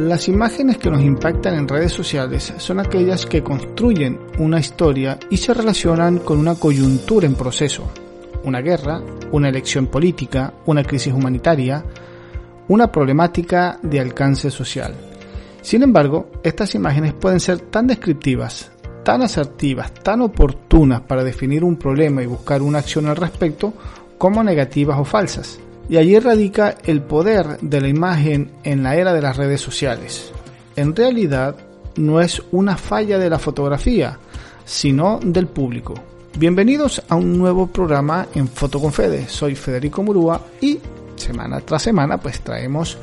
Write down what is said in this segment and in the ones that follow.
Las imágenes que nos impactan en redes sociales son aquellas que construyen una historia y se relacionan con una coyuntura en proceso, una guerra, una elección política, una crisis humanitaria, una problemática de alcance social. Sin embargo, estas imágenes pueden ser tan descriptivas, tan asertivas, tan oportunas para definir un problema y buscar una acción al respecto, como negativas o falsas. Y allí radica el poder de la imagen en la era de las redes sociales. En realidad, no es una falla de la fotografía, sino del público. Bienvenidos a un nuevo programa en Foto con Fede. Soy Federico Murúa y semana tras semana pues traemos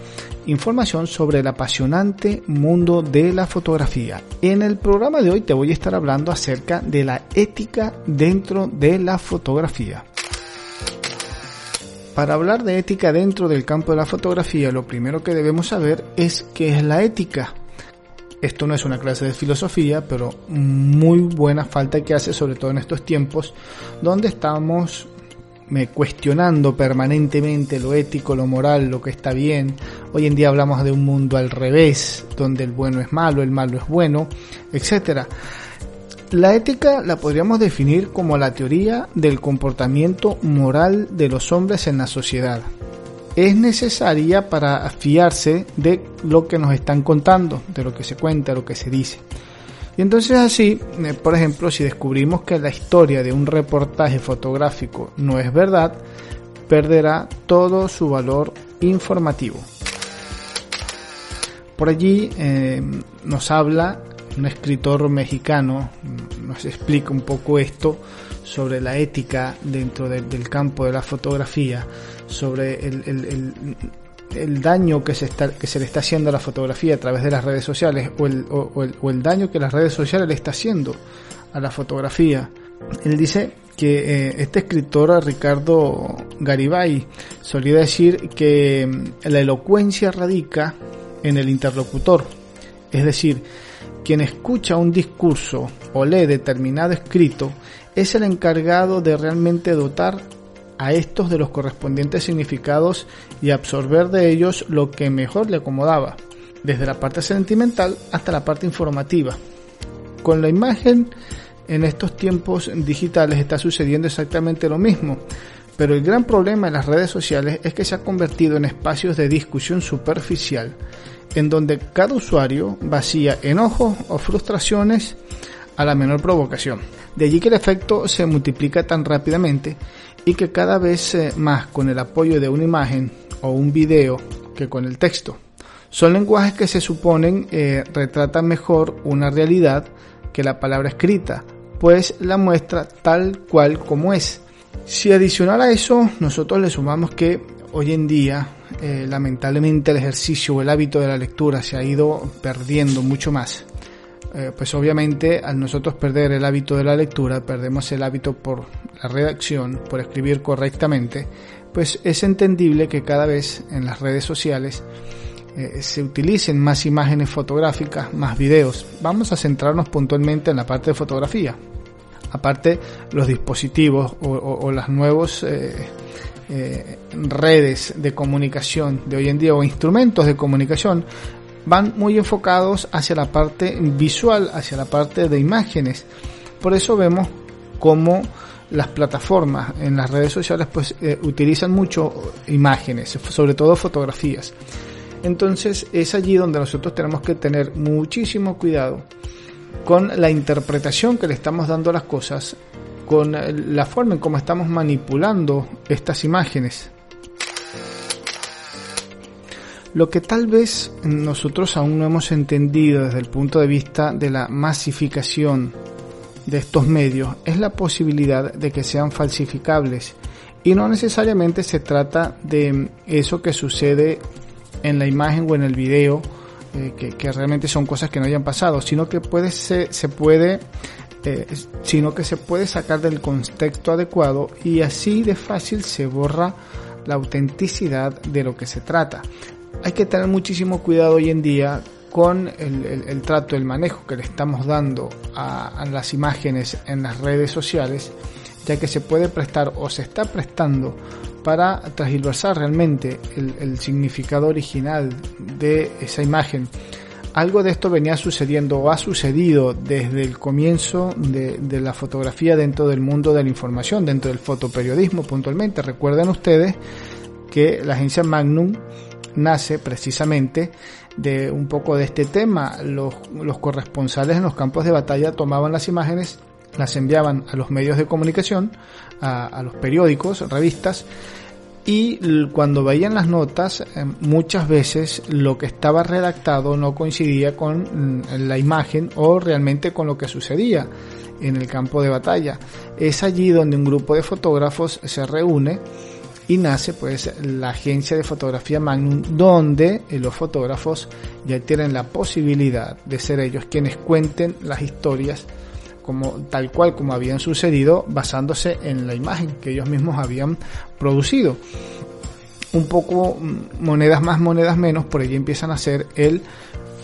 información sobre el apasionante mundo de la fotografía. En el programa de hoy te voy a estar hablando acerca de la ética dentro de la fotografía. Para hablar de ética dentro del campo de la fotografía, lo primero que debemos saber es qué es la ética. Esto no es una clase de filosofía, pero muy buena falta que hace, sobre todo en estos tiempos, donde estamos me cuestionando permanentemente lo ético, lo moral, lo que está bien. Hoy en día hablamos de un mundo al revés, donde el bueno es malo, el malo es bueno, etc. La ética la podríamos definir como la teoría del comportamiento moral de los hombres en la sociedad. Es necesaria para fiarse de lo que nos están contando, de lo que se cuenta, lo que se dice. Y entonces así, eh, por ejemplo, si descubrimos que la historia de un reportaje fotográfico no es verdad, perderá todo su valor informativo. Por allí eh, nos habla un escritor mexicano, nos explica un poco esto sobre la ética dentro del campo de la fotografía, sobre el, el daño que se, está, que se le está haciendo a la fotografía a través de las redes sociales o el, o, el, daño que las redes sociales le está haciendo a la fotografía. Él dice que eh, este escritor Ricardo Garibay solía decir que mm, la elocuencia radica en el interlocutor, es decir, quien escucha un discurso o lee determinado escrito es el encargado de realmente dotar a estos de los correspondientes significados y absorber de ellos lo que mejor le acomodaba, desde la parte sentimental hasta la parte informativa. Con la imagen en estos tiempos digitales está sucediendo exactamente lo mismo, pero el gran problema en las redes sociales es que se ha convertido en espacios de discusión superficial, en donde cada usuario vacía enojos o frustraciones a la menor provocación. De allí que el efecto se multiplica tan rápidamente y que cada vez eh, más con el apoyo de una imagen o un video que con el texto. Son lenguajes que se suponen eh, retratan mejor una realidad que la palabra escrita, pues la muestra tal cual como es. Si adicional a eso nosotros le sumamos que hoy en día eh, lamentablemente el ejercicio o el hábito de la lectura se ha ido perdiendo mucho más eh, pues obviamente al nosotros perder el hábito de la lectura, perdemos el hábito por la redacción, por escribir correctamente, pues es entendible que cada vez en las redes sociales eh, se utilicen más imágenes fotográficas, más videos. Vamos a centrarnos puntualmente en la parte de fotografía. Aparte, los dispositivos o, las nuevas eh, redes de comunicación de hoy en día o instrumentos de comunicación van muy enfocados hacia la parte visual, hacia la parte de imágenes. Por eso vemos cómo las plataformas en las redes sociales pues eh, utilizan mucho imágenes, sobre todo fotografías. Entonces es allí donde nosotros tenemos que tener muchísimo cuidado con la interpretación que le estamos dando a las cosas, con la forma en cómo estamos manipulando estas imágenes. Lo que tal vez nosotros aún no hemos entendido desde el punto de vista de la masificación de estos medios es la posibilidad de que sean falsificables y no necesariamente se trata de eso que sucede en la imagen o en el video eh, que, realmente son cosas que no hayan pasado sino que puede se puede eh, sino que se puede sacar del contexto adecuado y así de fácil se borra la autenticidad de lo que se trata. Hay que tener muchísimo cuidado hoy en día con el, trato, el manejo que le estamos dando a, las imágenes en las redes sociales, ya que se puede prestar o se está prestando para transversar realmente el, significado original de esa imagen. Algo de esto venía sucediendo o ha sucedido desde el comienzo de, de, la fotografía dentro del mundo de la información, dentro del fotoperiodismo puntualmente. Recuerden ustedes que la agencia Magnum nace precisamente de un poco de este tema. Los, corresponsales en los campos de batalla tomaban las imágenes, las enviaban a los medios de comunicación, a, los periódicos, revistas, y cuando veían las notas, eh, muchas veces lo que estaba redactado no coincidía con mm, la imagen o realmente con lo que sucedía en el campo de batalla. Es allí donde un grupo de fotógrafos se reúne y nace pues la agencia de fotografía Magnum donde eh, los fotógrafos ya tienen la posibilidad de ser ellos quienes cuenten las historias como tal cual como habían sucedido basándose en la imagen que ellos mismos habían producido un poco mm, monedas más monedas menos por allí empiezan a hacer el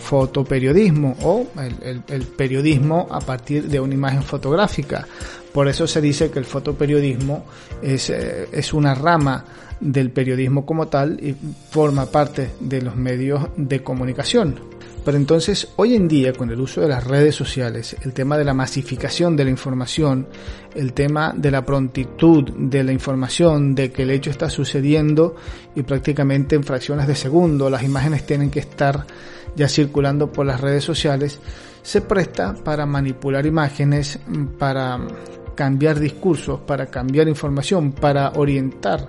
fotoperiodismo o el, periodismo a partir de una imagen fotográfica. Por eso se dice que el fotoperiodismo es, eh, es una rama del periodismo como tal y forma parte de los medios de comunicación. Pero entonces, hoy en día, con el uso de las redes sociales, el tema de la masificación de la información, el tema de la prontitud de la información, de que el hecho está sucediendo y prácticamente en fracciones de segundo, las imágenes tienen que estar ya circulando por las redes sociales, se presta para manipular imágenes, para cambiar discursos, para cambiar información, para orientar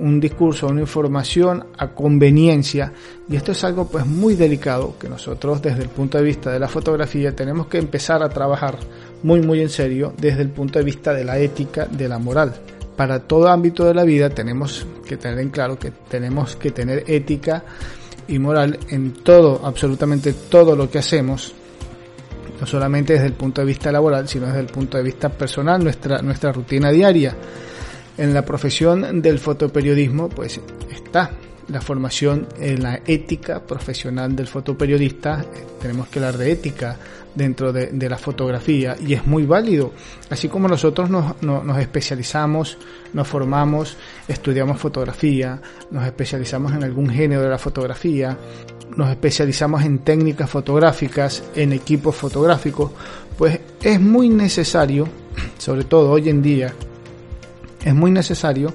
un discurso, una información a conveniencia y esto es algo pues muy delicado que nosotros desde el punto de vista de la fotografía tenemos que empezar a trabajar muy muy en serio desde el punto de vista de la ética, de la moral. Para todo ámbito de la vida tenemos que tener en claro que tenemos que tener ética y moral en todo, absolutamente todo lo que hacemos, no solamente desde el punto de vista laboral, sino desde el punto de vista personal, nuestra, nuestra rutina diaria. En la profesión del fotoperiodismo, pues está la formación en la ética profesional del fotoperiodista. Tenemos que hablar de ética dentro de, la fotografía y es muy válido. Así como nosotros nos, especializamos, nos formamos, estudiamos fotografía, nos especializamos en algún género de la fotografía, nos especializamos en técnicas fotográficas, en equipos fotográficos, pues es muy necesario, sobre todo hoy en día, es muy necesario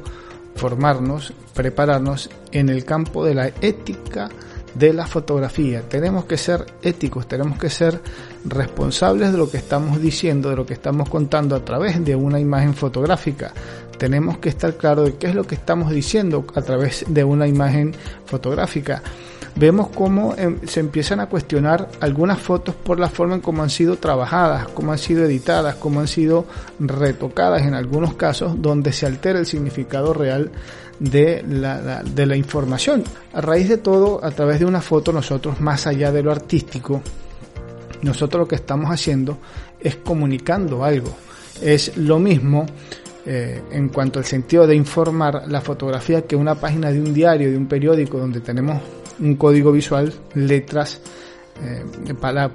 formarnos, prepararnos en el campo de la ética de la fotografía. Tenemos que ser éticos, tenemos que ser responsables de lo que estamos diciendo, de lo que estamos contando a través de una imagen fotográfica. Tenemos que estar claro de qué es lo que estamos diciendo a través de una imagen fotográfica vemos cómo em, se empiezan a cuestionar algunas fotos por la forma en cómo han sido trabajadas, cómo han sido editadas, cómo han sido retocadas en algunos casos, donde se altera el significado real de la, de la información. A raíz de todo, a través de una foto, nosotros, más allá de lo artístico, nosotros lo que estamos haciendo es comunicando algo. Es lo mismo eh, en cuanto al sentido de informar la fotografía que una página de un diario, de un periódico, donde tenemos un código visual, letras, eh,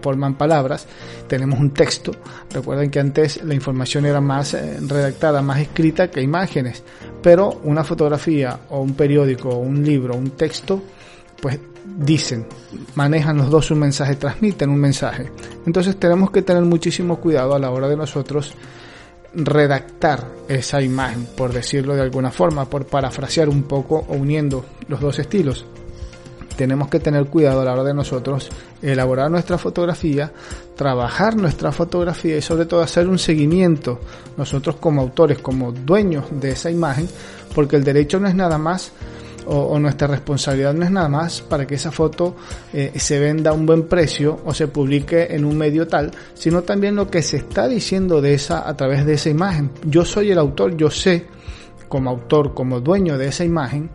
forman palabras, tenemos un texto. Recuerden que antes la información era más eh, redactada, más escrita que imágenes, pero una fotografía o un periódico o un libro, un texto, pues dicen, manejan los dos un mensaje, transmiten un mensaje. Entonces tenemos que tener muchísimo cuidado a la hora de nosotros redactar esa imagen, por decirlo de alguna forma, por parafrasear un poco o uniendo los dos estilos tenemos que tener cuidado a la hora de nosotros elaborar nuestra fotografía, trabajar nuestra fotografía y sobre todo hacer un seguimiento nosotros como autores, como dueños de esa imagen, porque el derecho no es nada más o, nuestra responsabilidad no es nada más para que esa foto eh, se venda a un buen precio o se publique en un medio tal, sino también lo que se está diciendo de esa a través de esa imagen. Yo soy el autor, yo sé como autor, como dueño de esa imagen,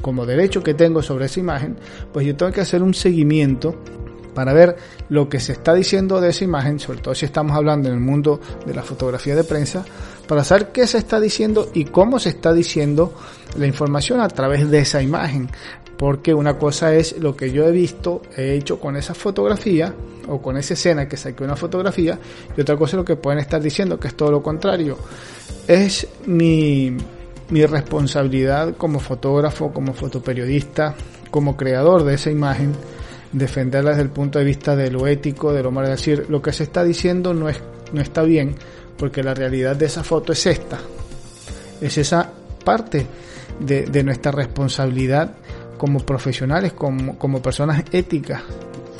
como derecho que tengo sobre esa imagen, pues yo tengo que hacer un seguimiento para ver lo que se está diciendo de esa imagen, sobre todo si estamos hablando en el mundo de la fotografía de prensa, para saber qué se está diciendo y cómo se está diciendo la información a través de esa imagen. porque una cosa es lo que yo he visto, he hecho con esa fotografía o con esa escena que saqué una fotografía y otra cosa es lo que pueden estar diciendo que es todo lo contrario. Es mi, mi responsabilidad como fotógrafo, como fotoperiodista, como creador de esa imagen, defenderla desde el punto de vista de lo ético, de lo es decir, lo que se está diciendo no, es, no está bien, porque la realidad de esa foto es esta, es esa parte de, de nuestra responsabilidad como profesionales, como, como personas éticas,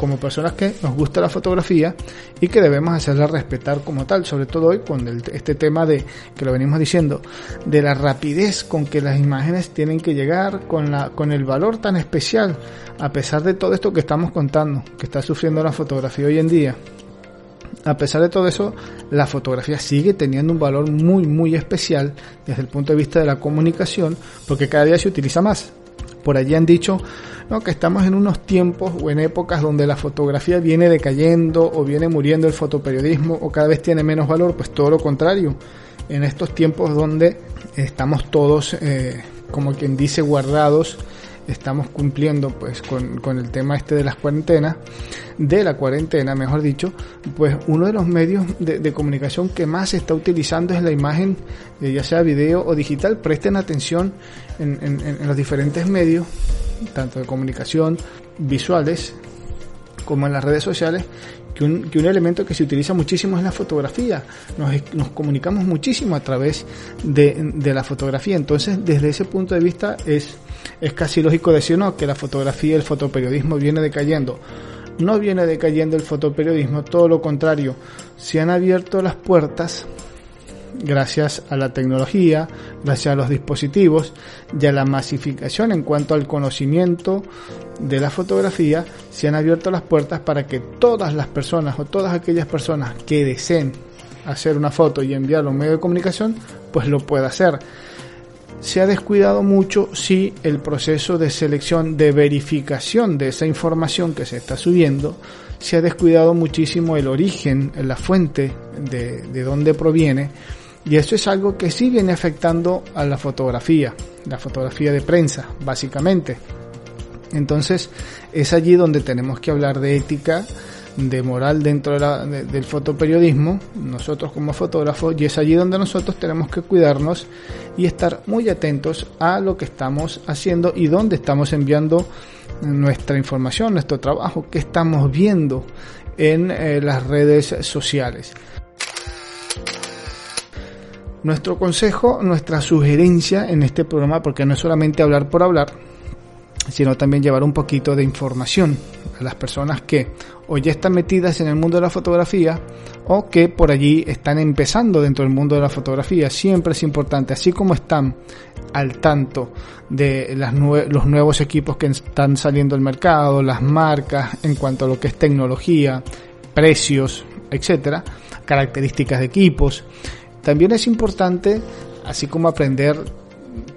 como personas que nos gusta la fotografía y que debemos hacerla respetar como tal, sobre todo hoy con este tema de, que lo venimos diciendo, de la rapidez con que las imágenes tienen que llegar, con, la, con el valor tan especial, a pesar de todo esto que estamos contando, que está sufriendo la fotografía hoy en día. A pesar de todo eso, la fotografía sigue teniendo un valor muy, muy especial desde el punto de vista de la comunicación, porque cada día se utiliza más. Por allí han dicho ¿no? que estamos en unos tiempos o en épocas donde la fotografía viene decayendo o viene muriendo el fotoperiodismo o cada vez tiene menos valor, pues todo lo contrario. En estos tiempos donde estamos todos, eh, como quien dice, guardados estamos cumpliendo pues con, con, el tema este de las cuarentenas, de la cuarentena, mejor dicho, pues uno de los medios de, comunicación que más se está utilizando es la imagen, eh, ya sea video o digital. Presten atención en, en los diferentes medios, tanto de comunicación, visuales, como en las redes sociales, que un, que un, elemento que se utiliza muchísimo es la fotografía. Nos, nos comunicamos muchísimo a través de, de, la fotografía. Entonces, desde ese punto de vista, es, es casi lógico decir no, que la fotografía y el fotoperiodismo viene decayendo. No viene decayendo el fotoperiodismo, todo lo contrario. Se han abierto las puertas gracias a la tecnología, gracias a los dispositivos y a la masificación en cuanto al conocimiento de la fotografía, se han abierto las puertas para que todas las personas o todas aquellas personas que deseen hacer una foto y enviarlo a un medio de comunicación, pues lo pueda hacer. Se ha descuidado mucho si el proceso de selección, de verificación de esa información que se está subiendo, se ha descuidado muchísimo el origen, la fuente de, de dónde proviene, y eso es algo que sí viene afectando a la fotografía, la fotografía de prensa, básicamente. Entonces es allí donde tenemos que hablar de ética, de moral dentro del fotoperiodismo, nosotros como fotógrafos, y es allí donde nosotros tenemos que cuidarnos y estar muy atentos a lo que estamos haciendo y dónde estamos enviando nuestra información, nuestro trabajo, qué estamos viendo en eh, las redes sociales. Nuestro consejo, nuestra sugerencia en este programa, porque no es solamente hablar por hablar, sino también llevar un poquito de información a las personas que o ya están metidas en el mundo de la fotografía o que por allí están empezando dentro del mundo de la fotografía. Siempre es importante, así como están al tanto de las los nuevos equipos que están saliendo al mercado, las marcas en cuanto a lo que es tecnología, precios, etcétera, características de equipos también es importante, así como aprender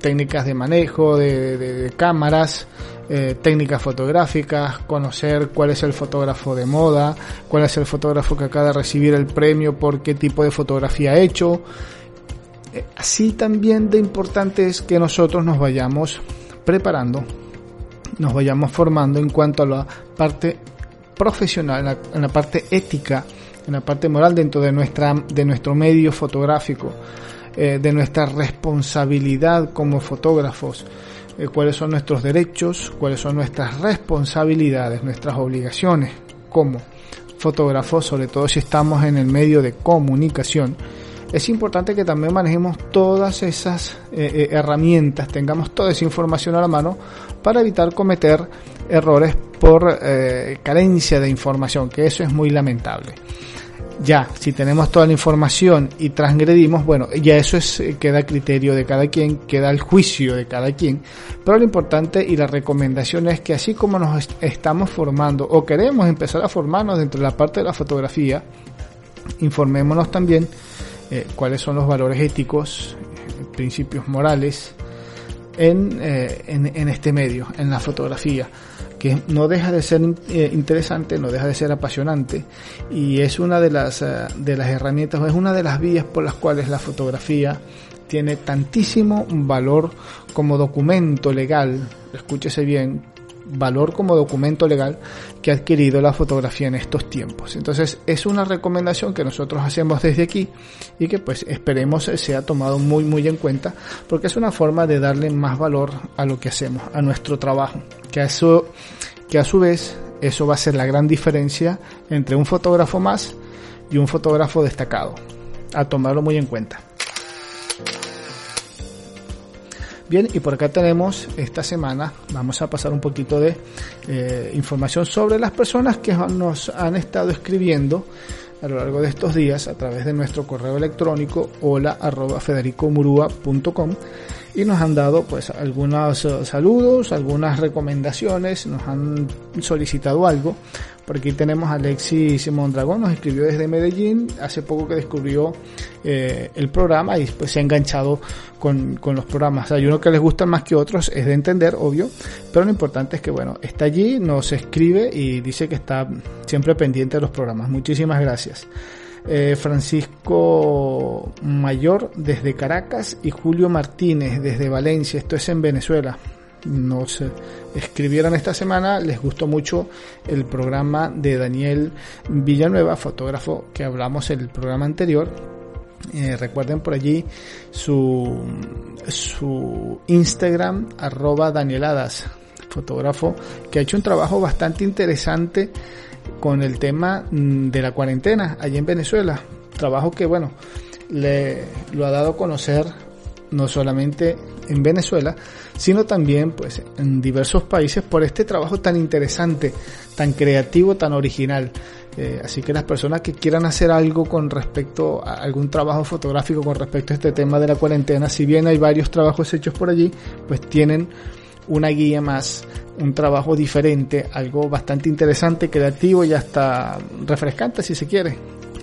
técnicas de manejo de, cámaras, eh, técnicas fotográficas, conocer cuál es el fotógrafo de moda, cuál es el fotógrafo que acaba de recibir el premio por qué tipo de fotografía ha hecho. Eh, así también de importante es que nosotros nos vayamos preparando, nos vayamos formando en cuanto a la parte profesional, en la parte ética en la parte moral dentro de, nuestra, de nuestro medio fotográfico, eh, de nuestra responsabilidad como fotógrafos, eh, cuáles son nuestros derechos, cuáles son nuestras responsabilidades, nuestras obligaciones como fotógrafos, sobre todo si estamos en el medio de comunicación. Es importante que también manejemos todas esas eh, herramientas, tengamos toda esa información a la mano para evitar cometer errores por carencia de información, que eso es muy lamentable ya, si tenemos toda la información y transgredimos, bueno, ya eso es, eh, queda a criterio de cada quien, queda el juicio de cada quien. Pero lo importante y la recomendación es que así como nos estamos formando o queremos empezar a formarnos dentro de la parte de la fotografía, informémonos también eh, cuáles son los valores éticos, principios morales en, eh, en, en este medio, en la fotografía que no deja de ser eh, interesante, no deja de ser apasionante y es una de las, eh, de las herramientas, es una de las vías por las cuales la fotografía tiene tantísimo valor como documento legal, escúchese bien, valor como documento legal que ha adquirido la fotografía en estos tiempos. Entonces es una recomendación que nosotros hacemos desde aquí y que pues esperemos sea tomado muy muy en cuenta porque es una forma de darle más valor a lo que hacemos, a nuestro trabajo, que a eso que a su vez eso va a ser la gran diferencia entre un fotógrafo más y un fotógrafo destacado. A tomarlo muy en cuenta. Bien, y por acá tenemos esta semana, vamos a pasar un poquito de eh, información sobre las personas que nos han estado escribiendo a lo largo de estos días a través de nuestro correo electrónico hola arroba y nos han dado pues algunos eh, saludos, algunas recomendaciones, nos han solicitado algo. Por aquí tenemos a Alexis Mondragón, nos escribió desde Medellín, hace poco que descubrió eh, el programa y pues se ha enganchado con, con, los programas. Hay uno que les gusta más que otros, es de entender, obvio, pero lo importante es que bueno, está allí, nos escribe y dice que está siempre pendiente de los programas. Muchísimas gracias. Eh, Francisco Mayor desde Caracas y Julio Martínez desde Valencia, esto es en Venezuela. Nos escribieron esta semana, les gustó mucho el programa de Daniel Villanueva, fotógrafo que hablamos en el programa anterior. Eh, recuerden por allí su, su Instagram, arroba Danieladas, fotógrafo que ha hecho un trabajo bastante interesante con el tema mm, de la cuarentena allí en Venezuela. Trabajo que, bueno, le lo ha dado a conocer no solamente en Venezuela, sino también pues en diversos países por este trabajo tan interesante, tan creativo, tan original. Eh, así que las personas que quieran hacer algo con respecto a algún trabajo fotográfico con respecto a este tema de la cuarentena, si bien hay varios trabajos hechos por allí, pues tienen una guía más, un trabajo diferente, algo bastante interesante, creativo y hasta refrescante si se quiere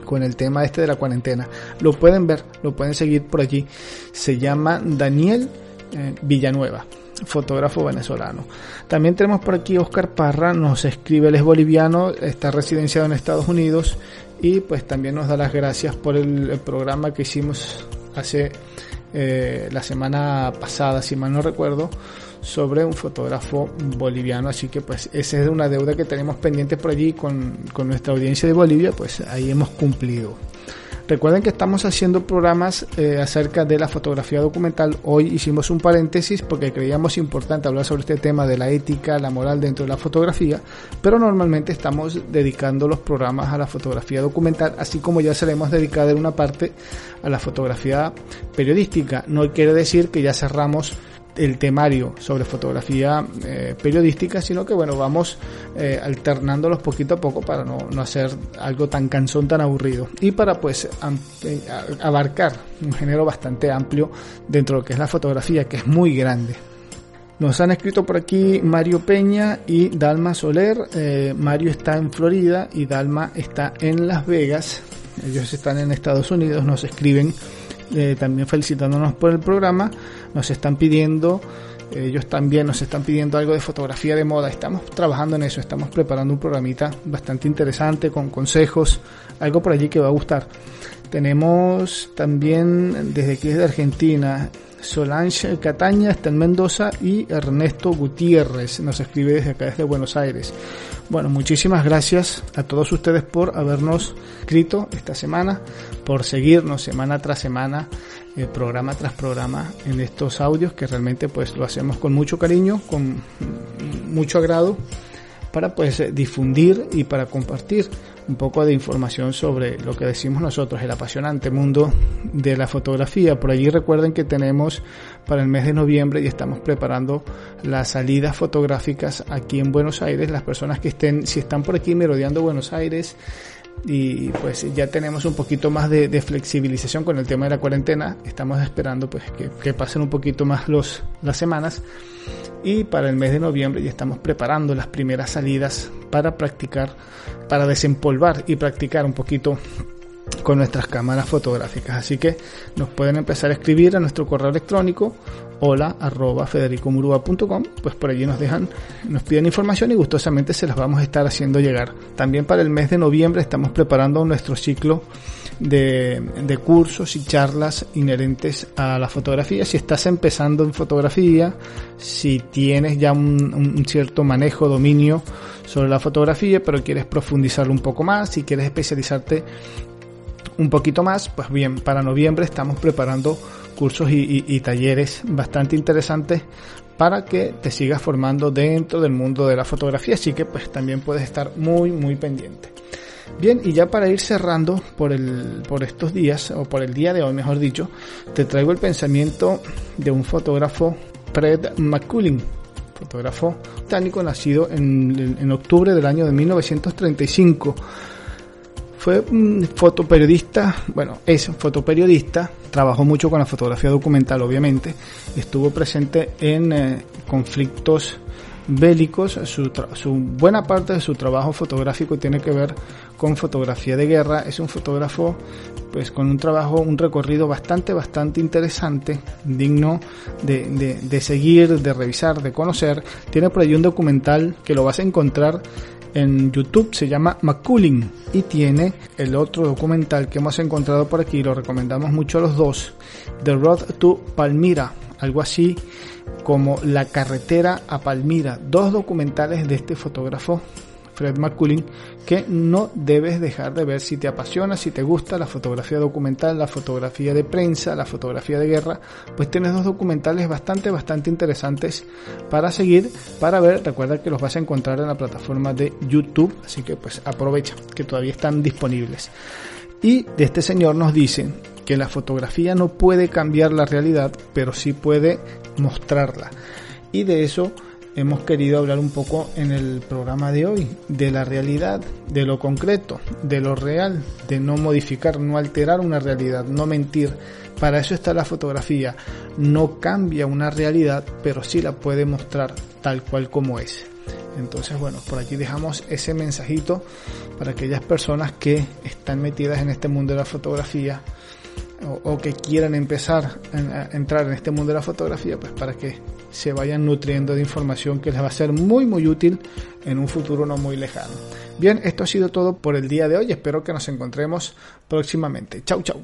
con el tema este de la cuarentena. Lo pueden ver, lo pueden seguir por allí. Se llama Daniel eh, Villanueva, fotógrafo venezolano. También tenemos por aquí Oscar Parra, nos escribe, él es boliviano, está residenciado en Estados Unidos y pues también nos da las gracias por el, programa que hicimos hace eh, la semana pasada, si mal no recuerdo, sobre un fotógrafo boliviano. Así que pues esa es una deuda que tenemos pendiente por allí con, con nuestra audiencia de Bolivia, pues ahí hemos cumplido. Recuerden que estamos haciendo programas eh, acerca de la fotografía documental. Hoy hicimos un paréntesis porque creíamos importante hablar sobre este tema de la ética, la moral dentro de la fotografía, pero normalmente estamos dedicando los programas a la fotografía documental, así como ya se le hemos dedicado en una parte a la fotografía periodística. No quiere decir que ya cerramos el temario sobre fotografía eh, periodística, sino que bueno, vamos eh, alternándolos poquito a poco para no, no, hacer algo tan cansón, tan aburrido y para pues eh, abarcar un género bastante amplio dentro de lo que es la fotografía, que es muy grande. Nos han escrito por aquí Mario Peña y Dalma Soler. Mario está en Florida y Dalma está en Las Vegas. Ellos están en Estados Unidos, nos escriben también felicitándonos por el programa nos están pidiendo, ellos también nos están pidiendo algo de fotografía de moda. Estamos trabajando en eso, estamos preparando un programita bastante interesante con consejos, algo por allí que va a gustar. Tenemos también desde aquí desde Argentina Solange Cataña está en Mendoza y Ernesto Gutiérrez nos escribe desde acá desde Buenos Aires. Bueno, muchísimas gracias a todos ustedes por habernos escrito esta semana, por seguirnos semana tras semana eh, programa tras programa en estos audios que realmente pues lo hacemos con mucho cariño, con mucho agrado para pues difundir y para compartir un poco de información sobre lo que decimos nosotros, el apasionante mundo de la fotografía. Por allí recuerden que tenemos para el mes de noviembre y estamos preparando las salidas fotográficas aquí en Buenos Aires. Las personas que estén, si están por aquí merodeando Buenos Aires, y pues ya tenemos un poquito más de, flexibilización con el tema de la cuarentena. Estamos esperando pues que, pasen un poquito más los, las semanas y para el mes de noviembre ya estamos preparando las primeras salidas para practicar, para desempolvar y practicar un poquito con nuestras cámaras fotográficas. Así que nos pueden empezar a escribir a nuestro correo electrónico hola arroba pues por allí nos dejan, nos piden información y gustosamente se las vamos a estar haciendo llegar. También para el mes de noviembre estamos preparando nuestro ciclo de, de cursos y charlas inherentes a la fotografía. Si estás empezando en fotografía, si tienes ya un, un cierto manejo, dominio sobre la fotografía, pero quieres profundizarlo un poco más, si quieres especializarte un poquito más, pues bien, para noviembre estamos preparando cursos y, talleres bastante interesantes para que te sigas formando dentro del mundo de la fotografía, así que pues también puedes estar muy muy pendiente. Bien, y ya para ir cerrando por, el, por estos días, o por el día de hoy mejor dicho, te traigo el pensamiento de un fotógrafo, Fred McCullin, fotógrafo británico nacido en, en octubre del año de 1935 fue un fotoperiodista, bueno, es un fotoperiodista, trabajó mucho con la fotografía documental, obviamente, estuvo presente en eh, conflictos bélicos, su, su, buena parte de su trabajo fotográfico tiene que ver con fotografía de guerra, es un fotógrafo pues con un trabajo, un recorrido bastante, bastante interesante, digno de, de, de seguir, de revisar, de conocer, tiene por ahí un documental que lo vas a encontrar en YouTube se llama McCulling y tiene el otro documental que hemos encontrado por aquí, lo recomendamos mucho a los dos, The Road to Palmira, algo así como La carretera a Palmira, dos documentales de este fotógrafo Fred McCullin, que no debes dejar de ver si te apasiona, si te gusta la fotografía documental, la fotografía de prensa, la fotografía de guerra, pues tienes dos documentales bastante, bastante interesantes para seguir, para ver. Recuerda que los vas a encontrar en la plataforma de YouTube, así que pues aprovecha que todavía están disponibles. Y de este señor nos dice que la fotografía no puede cambiar la realidad, pero sí puede mostrarla. Y de eso hemos querido hablar un poco en el programa de hoy, de la realidad, de lo concreto, de lo real, de no modificar, no alterar una realidad, no mentir. Para eso está la fotografía. No cambia una realidad, pero sí la puede mostrar tal cual como es. Entonces, bueno, por aquí dejamos ese mensajito para aquellas personas que están metidas en este mundo de la fotografía o, que quieran empezar a entrar en este mundo de la fotografía, pues para que se vayan nutriendo de información que les va a ser muy muy útil en un futuro no muy lejano. Bien, esto ha sido todo por el día de hoy. Espero que nos encontremos próximamente. Chau, chau.